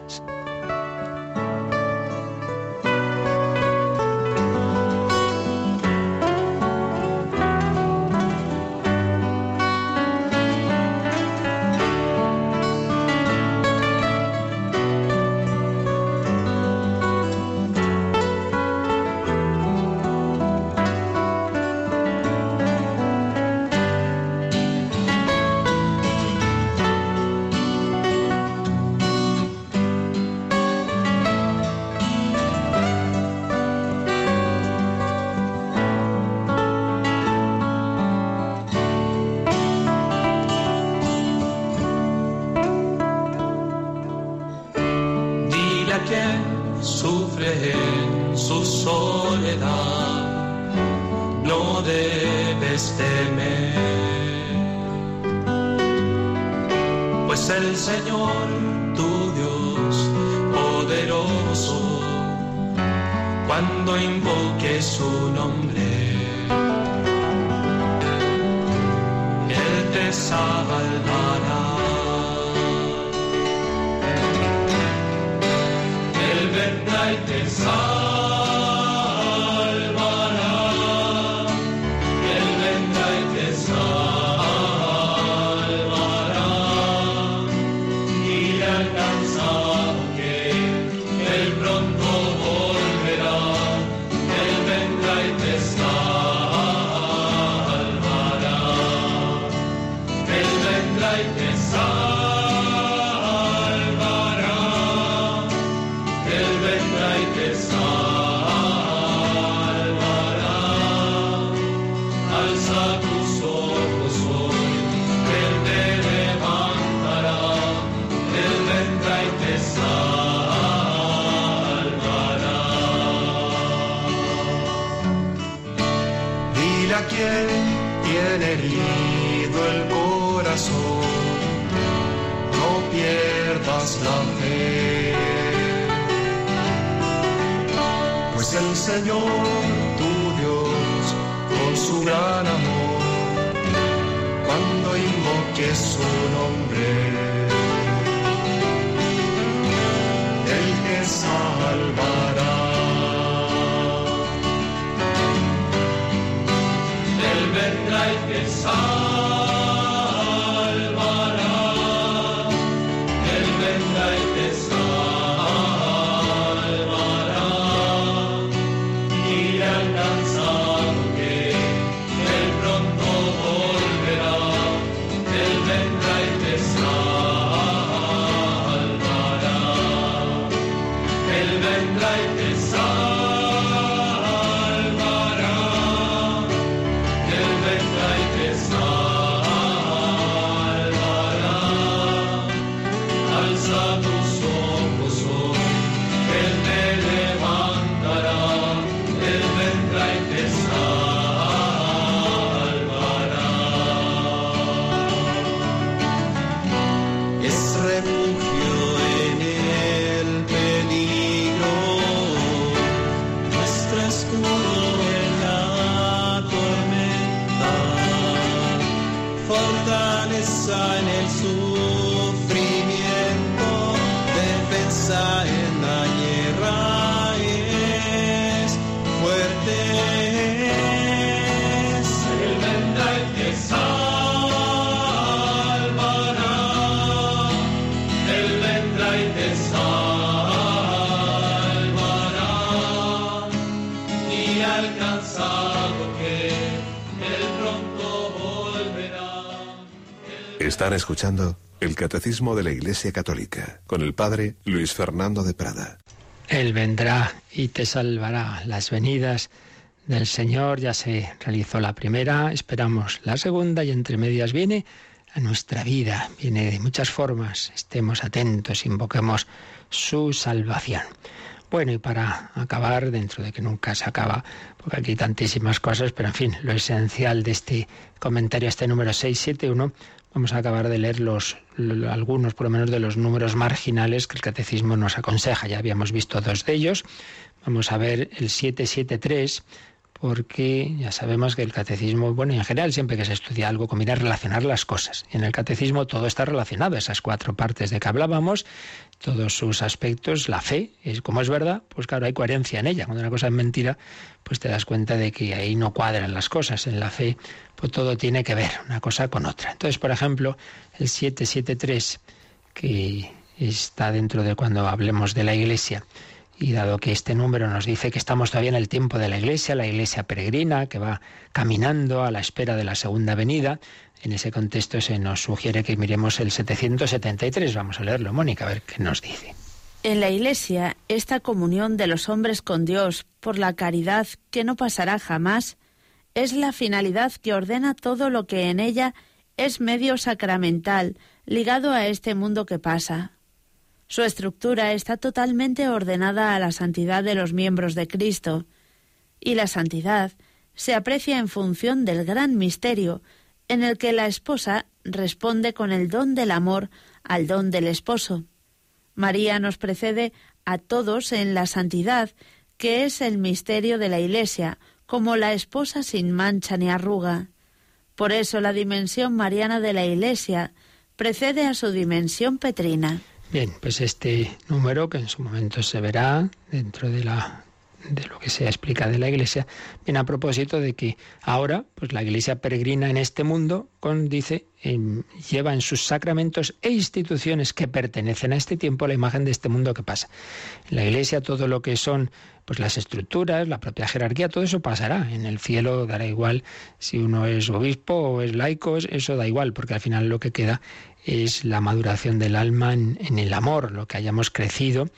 Speaker 4: Están escuchando el Catecismo de la Iglesia Católica con el Padre Luis Fernando de Prada.
Speaker 2: Él vendrá y te salvará. Las venidas del Señor ya se realizó la primera, esperamos la segunda y entre medias viene a nuestra vida, viene de muchas formas. Estemos atentos, invoquemos su salvación. Bueno, y para acabar, dentro de que nunca se acaba, porque aquí hay tantísimas cosas, pero en fin, lo esencial de este comentario, este número 671, Vamos a acabar de leer los, algunos, por lo menos, de los números marginales que el catecismo nos aconseja. Ya habíamos visto dos de ellos. Vamos a ver el 773 porque ya sabemos que el catecismo, bueno, en general siempre que se estudia algo, conviene relacionar las cosas. Y en el catecismo todo está relacionado, esas cuatro partes de que hablábamos, todos sus aspectos, la fe, es como es verdad, pues claro, hay coherencia en ella. Cuando una cosa es mentira, pues te das cuenta de que ahí no cuadran las cosas. En la fe, pues todo tiene que ver una cosa con otra. Entonces, por ejemplo, el 773, que está dentro de cuando hablemos de la iglesia, y dado que este número nos dice que estamos todavía en el tiempo de la Iglesia, la Iglesia peregrina, que va caminando a la espera de la segunda venida, en ese contexto se nos sugiere que miremos el 773. Vamos a leerlo, Mónica, a ver qué nos dice.
Speaker 3: En la Iglesia, esta comunión de los hombres con Dios por la caridad que no pasará jamás, es la finalidad que ordena todo lo que en ella es medio sacramental ligado a este mundo que pasa. Su estructura está totalmente ordenada a la santidad de los miembros de Cristo, y la santidad se aprecia en función del gran misterio en el que la esposa responde con el don del amor al don del esposo. María nos precede a todos en la santidad, que es el misterio de la Iglesia, como la esposa sin mancha ni arruga. Por eso la dimensión mariana de la Iglesia precede a su dimensión petrina.
Speaker 2: Bien, pues este número que en su momento se verá dentro de la de lo que se explica de la Iglesia, viene a propósito de que ahora, pues la Iglesia peregrina en este mundo, con, dice, lleva en sus sacramentos e instituciones que pertenecen a este tiempo la imagen de este mundo que pasa. En la Iglesia todo lo que son pues las estructuras, la propia jerarquía, todo eso pasará. En el cielo dará igual si uno es obispo o es laico, eso da igual, porque al final lo que queda es la maduración del alma en, el amor, lo que hayamos crecido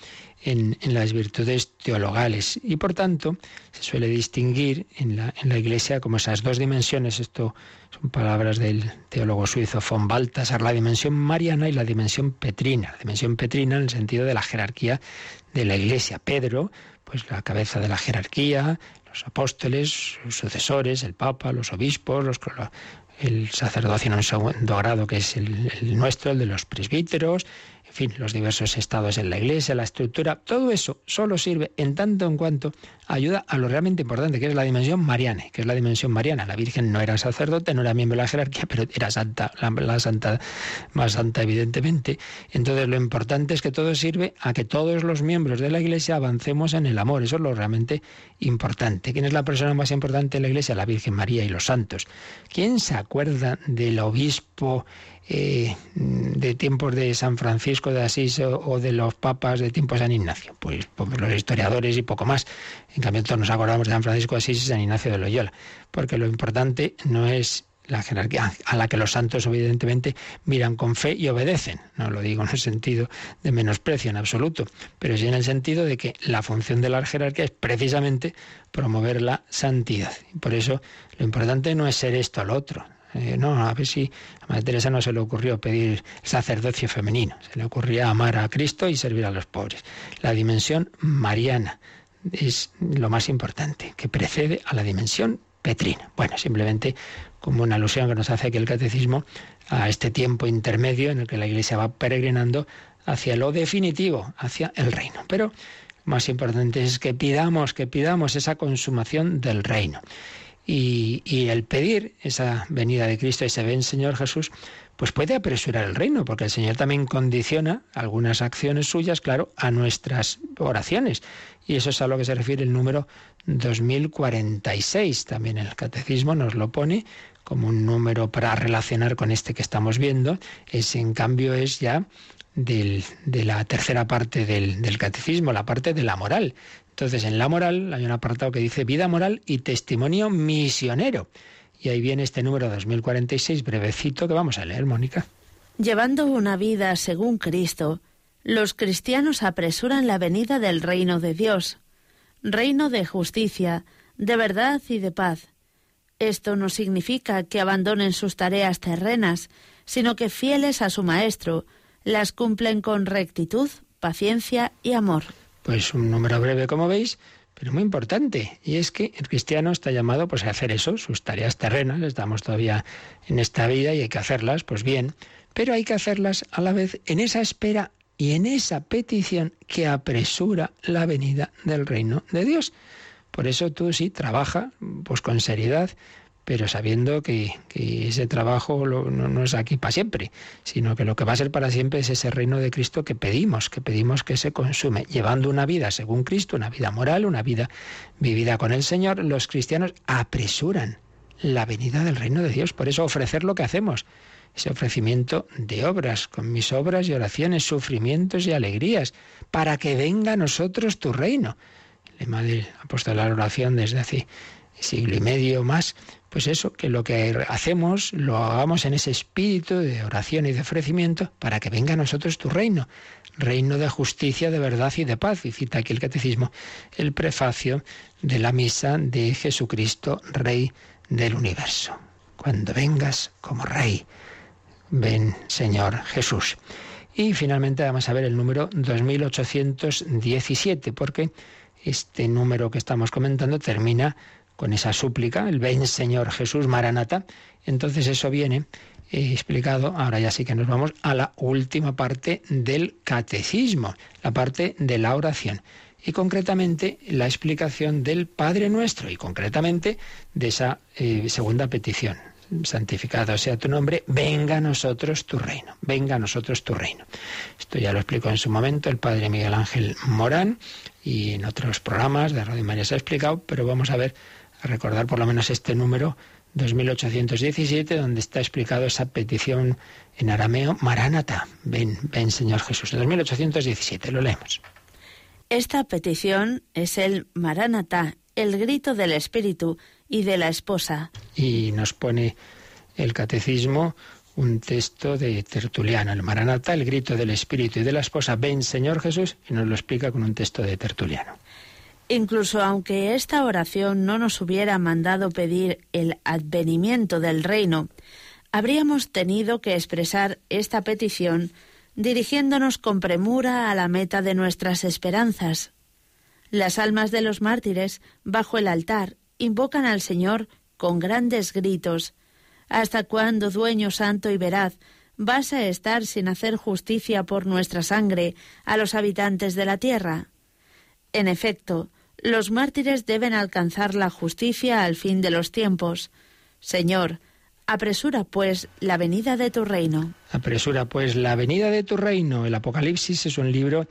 Speaker 2: en, las virtudes teologales. Y por tanto, se suele distinguir en la, en la Iglesia como esas dos dimensiones. Esto son palabras del teólogo suizo von Balthasar, la dimensión mariana y la dimensión petrina. La dimensión petrina en el sentido de la jerarquía de la Iglesia. Pedro, pues la cabeza de la jerarquía, los apóstoles, sus sucesores, el Papa, los obispos, los, el sacerdocio en un segundo grado, que es el, nuestro, el de los presbíteros, fin, los diversos estados en la iglesia, la estructura, todo eso solo sirve en tanto en cuanto ayuda a lo realmente importante, que es la dimensión mariana, que es la dimensión mariana. La Virgen no era sacerdote, no era miembro de la jerarquía, pero era santa, la, santa más santa, evidentemente. Entonces, lo importante es que todo sirve a que todos los miembros de la Iglesia avancemos en el amor. Eso es lo realmente importante. ¿Quién es la persona más importante de la Iglesia? La Virgen María y los santos. ¿Quién se acuerda del obispo? Eh, de tiempos de San Francisco de Asís o, de los papas de tiempos de San Ignacio? Pues, pues, los historiadores y poco más. En cambio, todos nos acordamos de San Francisco de Asís y San Ignacio de Loyola, porque lo importante no es la jerarquía a la que los santos evidentemente miran con fe y obedecen. No lo digo en el sentido de menosprecio en absoluto, pero sí en el sentido de que la función de la jerarquía es precisamente promover la santidad. Por eso lo importante no es ser esto lo otro, eh, no, a ver si a Teresa no se le ocurrió pedir sacerdocio femenino, se le ocurría amar a Cristo y servir a los pobres. La dimensión mariana es lo más importante, que precede a la dimensión petrina. Bueno, simplemente como una alusión que nos hace aquí el catecismo a este tiempo intermedio en el que la Iglesia va peregrinando hacia lo definitivo, hacia el reino. Pero más importante es que pidamos, que pidamos esa consumación del reino. Y, el pedir esa venida de Cristo, ese ven Señor Jesús, pues puede apresurar el reino, porque el Señor también condiciona algunas acciones suyas, claro, a nuestras oraciones. Y eso es a lo que se refiere el número 2046. También el Catecismo nos lo pone como un número para relacionar con este que estamos viendo. Ese, en cambio, es ya de la tercera parte del, del catecismo, la parte de la moral. Entonces, en la moral hay un apartado que dice vida moral y testimonio misionero. Y ahí viene este número 2046, brevecito, que vamos a leer, Mónica.
Speaker 3: Llevando una vida según Cristo, los cristianos apresuran la venida del reino de Dios, reino de justicia, de verdad y de paz. Esto no significa que abandonen sus tareas terrenas, sino que fieles a su Maestro, las cumplen con rectitud, paciencia y amor.
Speaker 2: Pues un número breve, como veis, pero muy importante. Y es que el cristiano está llamado pues, a hacer eso, sus tareas terrenas. Estamos todavía en esta vida y hay que hacerlas, pues bien. Pero hay que hacerlas a la vez en esa espera y en esa petición que apresura la venida del reino de Dios. Por eso tú sí trabaja pues con seriedad, pero sabiendo que, ese trabajo no, es aquí para siempre, sino que lo que va a ser para siempre es ese reino de Cristo que pedimos, que pedimos que se consume, llevando una vida según Cristo, una vida moral, una vida vivida con el Señor, los cristianos apresuran la venida del reino de Dios. Por eso ofrecer lo que hacemos, ese ofrecimiento de obras, con mis obras y oraciones, sufrimientos y alegrías, para que venga a nosotros tu reino lema del la oración desde hace siglo y medio más, pues eso, que lo que hacemos lo hagamos en ese espíritu de oración y de ofrecimiento para que venga a nosotros tu reino, reino de justicia, de verdad y de paz. Y cita aquí el catecismo el prefacio de la misa de Jesucristo, Rey del universo. Cuando vengas como Rey, ven Señor Jesús. Y finalmente vamos a ver el número 2817, porque este número que estamos comentando termina con esa súplica, el ven Señor Jesús Maranata. Entonces eso viene eh, explicado, ahora ya sí que nos vamos a la última parte del catecismo, la parte de la oración. Y concretamente la explicación del Padre Nuestro y concretamente de esa eh, segunda petición santificado sea tu nombre, venga a nosotros tu reino, venga a nosotros tu reino. Esto ya lo explicó en su momento el padre Miguel Ángel Morán y en otros programas de Radio María se ha explicado, pero vamos a ver, a recordar por lo menos este número 2817, donde está explicado esa petición en arameo, Maránata, ven, ven Señor Jesús, 2817, lo leemos.
Speaker 3: Esta petición es el Maránata, el grito del Espíritu, y de la esposa.
Speaker 2: Y nos pone el catecismo un texto de Tertuliano, el Maranata, el grito del Espíritu y de la esposa, ven Señor Jesús, y nos lo explica con un texto de Tertuliano.
Speaker 3: Incluso aunque esta oración no nos hubiera mandado pedir el advenimiento del reino, habríamos tenido que expresar esta petición dirigiéndonos con premura a la meta de nuestras esperanzas. Las almas de los mártires, bajo el altar, invocan al Señor con grandes gritos. ¿Hasta cuándo, dueño santo y veraz, vas a estar sin hacer justicia por nuestra sangre a los habitantes de la tierra? En efecto, los mártires deben alcanzar la justicia al fin de los tiempos. Señor, apresura pues la venida de tu reino.
Speaker 2: Apresura pues la venida de tu reino. El Apocalipsis es un libro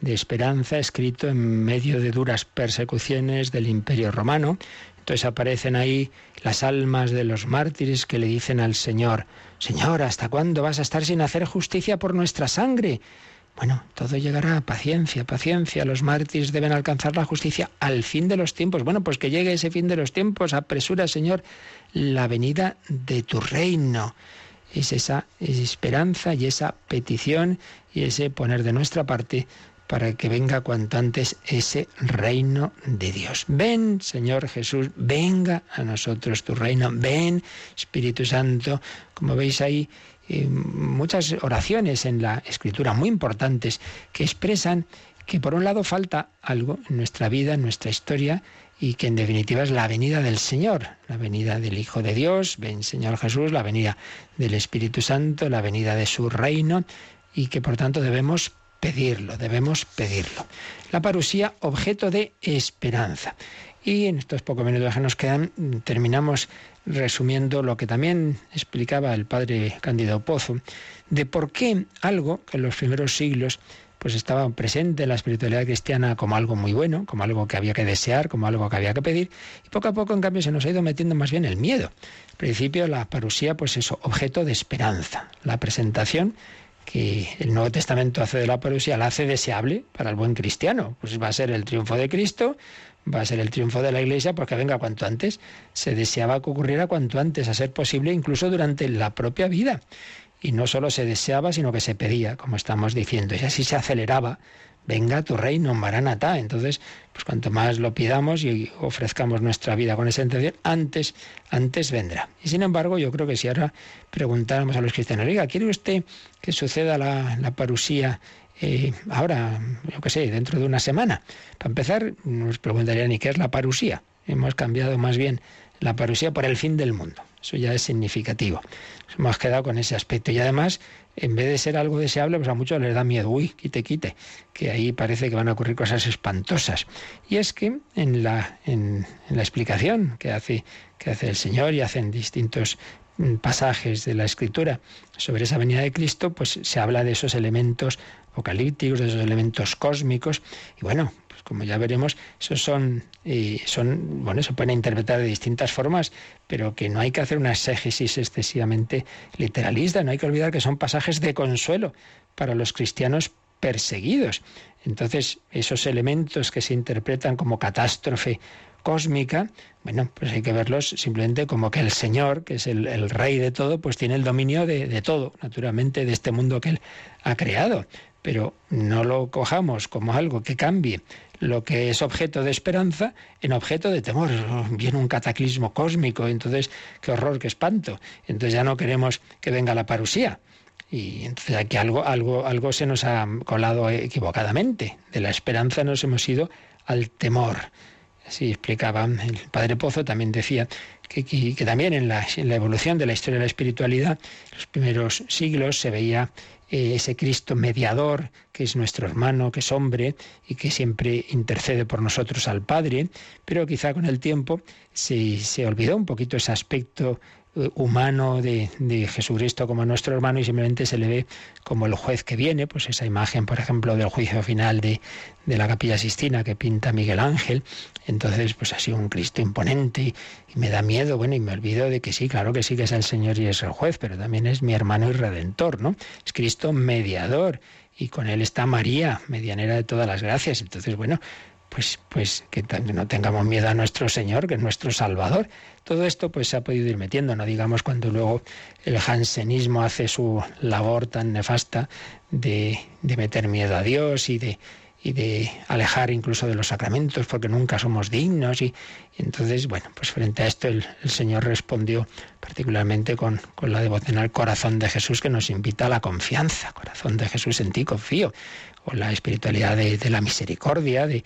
Speaker 2: de esperanza escrito en medio de duras persecuciones del Imperio Romano. Entonces aparecen ahí las almas de los mártires que le dicen al Señor, Señor, ¿hasta cuándo vas a estar sin hacer justicia por nuestra sangre? Bueno, todo llegará, paciencia, paciencia. Los mártires deben alcanzar la justicia al fin de los tiempos. Bueno, pues que llegue ese fin de los tiempos. Apresura, Señor, la venida de tu reino. Es esa esperanza y esa petición y ese poner de nuestra parte para que venga cuanto antes ese reino de Dios. Ven, Señor Jesús, venga a nosotros tu reino. Ven, Espíritu Santo. Como veis ahí, muchas oraciones en la Escritura muy importantes que expresan que por un lado falta algo en nuestra vida, en nuestra historia, y que en definitiva es la venida del Señor, la venida del Hijo de Dios, ven Señor Jesús, la venida del Espíritu Santo, la venida de su reino, y que por tanto debemos pedirlo, debemos pedirlo. La parusía, objeto de esperanza. Y en estos pocos minutos que nos quedan, terminamos resumiendo lo que también explicaba el padre Cándido Pozo, de por qué algo que en los primeros siglos pues estaba presente en la espiritualidad cristiana como algo muy bueno, como algo que había que desear, como algo que había que pedir, y poco a poco en cambio se nos ha ido metiendo más bien el miedo. Al principio la parusía pues eso, objeto de esperanza, la presentación que el Nuevo Testamento hace de la parusía, la hace deseable para el buen cristiano. Pues va a ser el triunfo de Cristo, va a ser el triunfo de la Iglesia porque venga cuanto antes. Se deseaba que ocurriera cuanto antes, a ser posible incluso durante la propia vida. Y no solo se deseaba, sino que se pedía, como estamos diciendo, y así se aceleraba venga tu reino, Maranatá. Entonces, pues cuanto más lo pidamos y ofrezcamos nuestra vida con esa intención, antes, antes vendrá. Y sin embargo, yo creo que si ahora preguntáramos a los cristianos, oiga, ¿quiere usted que suceda la, la parusía eh, ahora, yo qué sé, dentro de una semana? Para empezar, nos preguntarían, ¿y qué es la parusía? Hemos cambiado más bien la parusía por el fin del mundo. Eso ya es significativo. Nos hemos quedado con ese aspecto. Y además, en vez de ser algo deseable, pues a muchos les da miedo, uy, quite, quite, que ahí parece que van a ocurrir cosas espantosas. Y es que en la, en, la explicación que hace, que hace el Señor y hacen distintos mm, pasajes de la Escritura sobre esa venida de Cristo, pues se habla de esos elementos apocalípticos, de esos elementos cósmicos. Y bueno, como ya veremos, esos son, eh, son, bueno, se pueden interpretar de distintas formas, pero que no hay que hacer una exégesis excesivamente literalista, no hay que olvidar que son pasajes de consuelo para los cristianos perseguidos. Entonces, esos elementos que se interpretan como catástrofe cósmica, bueno, pues hay que verlos simplemente como que el Señor, que es el, rey de todo, pues tiene el dominio de, de, todo, naturalmente, de este mundo que Él ha creado. Pero no lo cojamos como algo que cambie lo que es objeto de esperanza en objeto de temor. Viene un cataclismo cósmico, entonces qué horror, qué espanto. Entonces ya no queremos que venga la parusía. Y entonces aquí algo, algo, algo se nos ha colado equivocadamente. De la esperanza nos hemos ido al temor. Así explicaba el padre Pozo, también decía que, que, también en la, en la, evolución de la historia de la espiritualidad, los primeros siglos se veía ese Cristo mediador, que es nuestro hermano, que es hombre y que siempre intercede por nosotros al Padre, pero quizá con el tiempo se, se olvidó un poquito ese aspecto eh, humano de, Jesucristo como nuestro hermano y simplemente se le ve como el juez que viene, pues esa imagen, por ejemplo, del juicio final de, de la capilla Sistina que pinta Miguel Ángel, entonces pues ha sido un Cristo imponente y, me da miedo, bueno, y me olvido de que sí, claro que sí que es el Señor y es el juez, pero también es mi hermano y redentor, ¿no? Es Cristo mediador y con él está María, medianera de todas las gracias. Entonces, bueno, pues, pues que no tengamos miedo a nuestro Señor, que es nuestro Salvador. Todo esto pues se ha podido ir metiendo, no digamos cuando luego el jansenismo hace su labor tan nefasta de, de meter miedo a Dios y de, y de alejar incluso de los sacramentos porque nunca somos dignos y, entonces bueno pues frente a esto el, Señor respondió particularmente con, con, la devoción al corazón de Jesús que nos invita a la confianza corazón de Jesús en ti confío o la espiritualidad de, de la misericordia de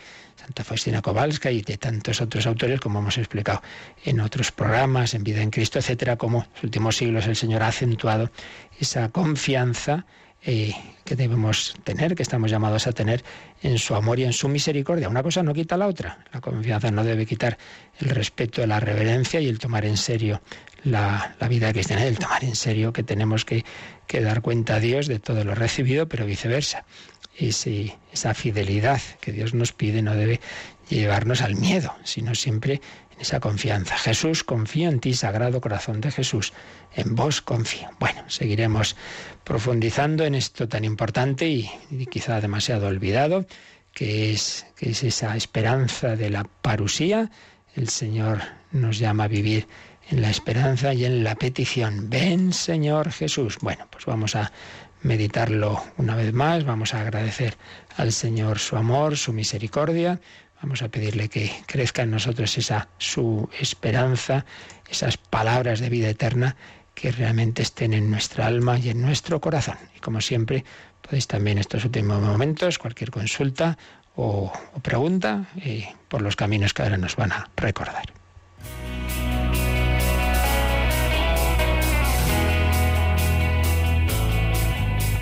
Speaker 2: Santa Faustina Kowalska y de tantos otros autores como hemos explicado en otros programas en vida en Cristo etcétera como en los últimos siglos el Señor ha acentuado esa confianza eh, que debemos tener, que estamos llamados a tener en su amor y en su misericordia. Una cosa no quita la otra. La confianza no debe quitar el respeto, la reverencia y el tomar en serio la, vida cristiana, el tomar en serio que tenemos que, que, dar cuenta a Dios de todo lo recibido, pero viceversa. Ese, esa fidelidad que Dios nos pide no debe llevarnos al miedo, sino siempre en esa confianza. Jesús, confío en ti, Sagrado Corazón de Jesús en vos confío. Bueno, seguiremos profundizando en esto tan importante y, quizá demasiado olvidado, que es, que es esa esperanza de la parusía. El Señor nos llama a vivir en la esperanza y en la petición. Ven, Señor Jesús. Bueno, pues vamos a meditarlo una vez más, vamos a agradecer al Señor su amor, su misericordia, vamos a pedirle que crezca en nosotros esa su esperanza, esas palabras de vida eterna que realmente estén en nuestra alma y en nuestro corazón. Y como siempre, podéis también estos últimos momentos, cualquier consulta o, pregunta, eh, por los caminos que ahora nos van a recordar.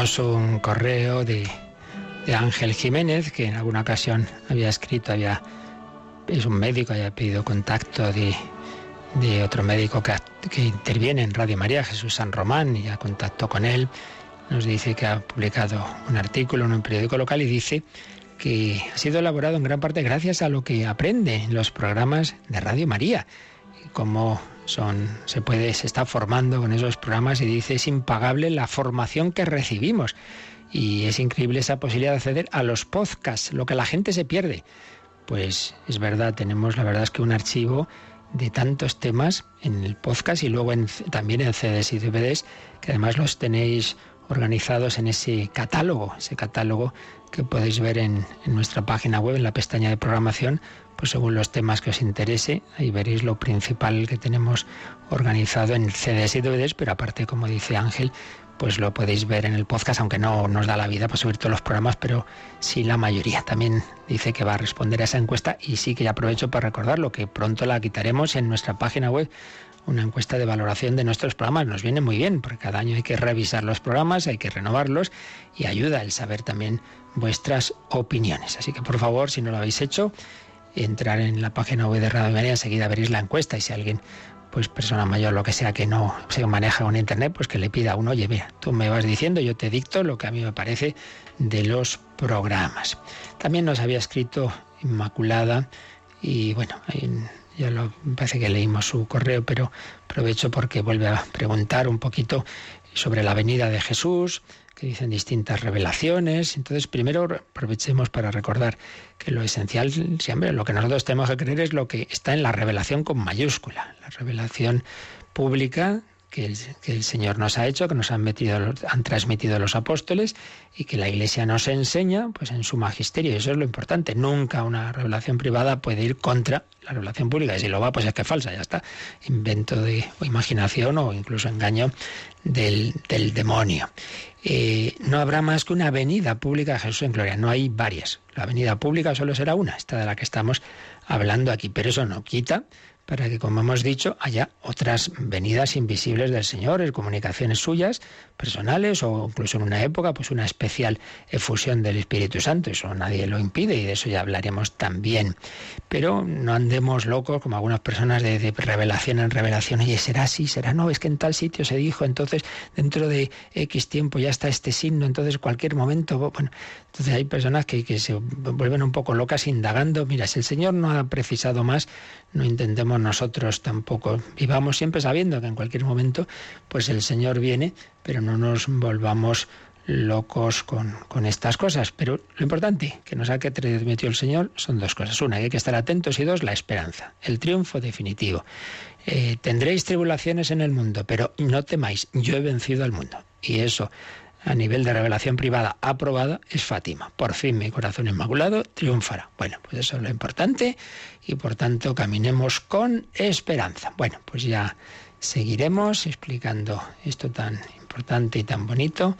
Speaker 2: Teníamos un correo de, Ángel Jiménez, que en alguna ocasión había escrito, había es un médico, había pedido contacto de, otro médico que, que, interviene en Radio María, Jesús San Román, y ya contactó con él. Nos dice que ha publicado un artículo en un periódico local y dice que ha sido elaborado en gran parte gracias a lo que aprende en los programas de Radio María, y cómo se puede, se está formando con esos programas y dice es impagable la formación que recibimos. Y es increíble esa posibilidad de acceder a los podcasts, lo que la gente se pierde. Pues es verdad, tenemos la verdad es que un archivo de tantos temas en el podcast y luego también en CDs y DVDs, que además los tenéis organizados en ese catálogo, ese catálogo que podéis ver en, nuestra página web, en la pestaña de programación, pues según los temas que os interese, ahí veréis lo principal que tenemos organizado en CDs y DVDs, pero aparte, como dice Ángel, pues lo podéis ver en el podcast, aunque no nos da la vida para subir todos los programas, pero sí la mayoría. También dice que va a responder a esa encuesta y sí que aprovecho para recordarlo, que pronto la quitaremos en nuestra página web una encuesta de valoración de nuestros programas. Nos viene muy bien, porque cada año hay que revisar los programas, hay que renovarlos y ayuda el saber también vuestras opiniones. Así que por favor, si no lo habéis hecho, entrar en la página web de Radio María, enseguida veréis la encuesta y si alguien, pues persona mayor, lo que sea, que no se maneja con internet, pues que le pida a uno, oye, mira, tú me vas diciendo, yo te dicto lo que a mí me parece de los programas. También nos había escrito Inmaculada y bueno, ya lo, parece que leímos su correo, pero aprovecho porque vuelve a preguntar un poquito sobre la venida de Jesús, que dicen distintas revelaciones. Entonces, primero aprovechemos para recordar que lo esencial, siempre, lo que nosotros tenemos que creer es lo que está en la revelación con mayúscula, la revelación pública que el, Señor nos ha hecho, que nos han, metido, han transmitido los apóstoles y que la Iglesia nos enseña pues en su magisterio. Eso es lo importante. Nunca una revelación privada puede ir contra la revelación pública. Y si lo va, pues es que es falsa, ya está. Invento de o imaginación o incluso engaño del demonio. Eh, no habrá más que una venida pública de Jesús en gloria. No hay varias. La venida pública solo será una, esta de la que estamos hablando aquí. Pero eso no quita para que, como hemos dicho, haya otras venidas invisibles del Señor, comunicaciones suyas, personales o incluso en una época, pues una especial efusión del Espíritu Santo. Eso nadie lo impide y de eso ya hablaremos también. Pero no andemos locos como algunas personas de, revelación en revelación. Oye, será así, será no, es que en tal sitio se dijo, entonces dentro de X tiempo ya está este signo, entonces cualquier momento. Bueno, entonces hay personas que, que se vuelven un poco locas indagando. Mira, si el Señor no ha precisado más, no intentemos nosotros tampoco. Vivamos siempre sabiendo que en cualquier momento pues el Señor viene, pero no nos volvamos locos con, con, estas cosas. Pero lo importante que nos ha que transmitió el Señor son dos cosas. Una, hay que estar atentos y dos, la esperanza, el triunfo definitivo. Eh, tendréis tribulaciones en el mundo, pero no temáis, yo he vencido al mundo. Y eso a nivel de revelación privada aprobada es Fátima. Por fin mi corazón inmaculado triunfará. Bueno, pues eso es lo importante y por tanto caminemos con esperanza. Bueno, pues ya seguiremos explicando esto tan importante y tan bonito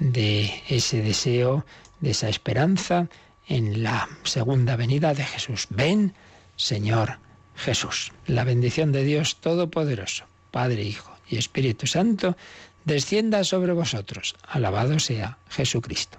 Speaker 2: de ese deseo, de esa esperanza en la segunda venida de Jesús. Ven, Señor Jesús. La bendición de Dios Todopoderoso, Padre, Hijo y Espíritu Santo, descienda sobre vosotros. Alabado sea Jesucristo.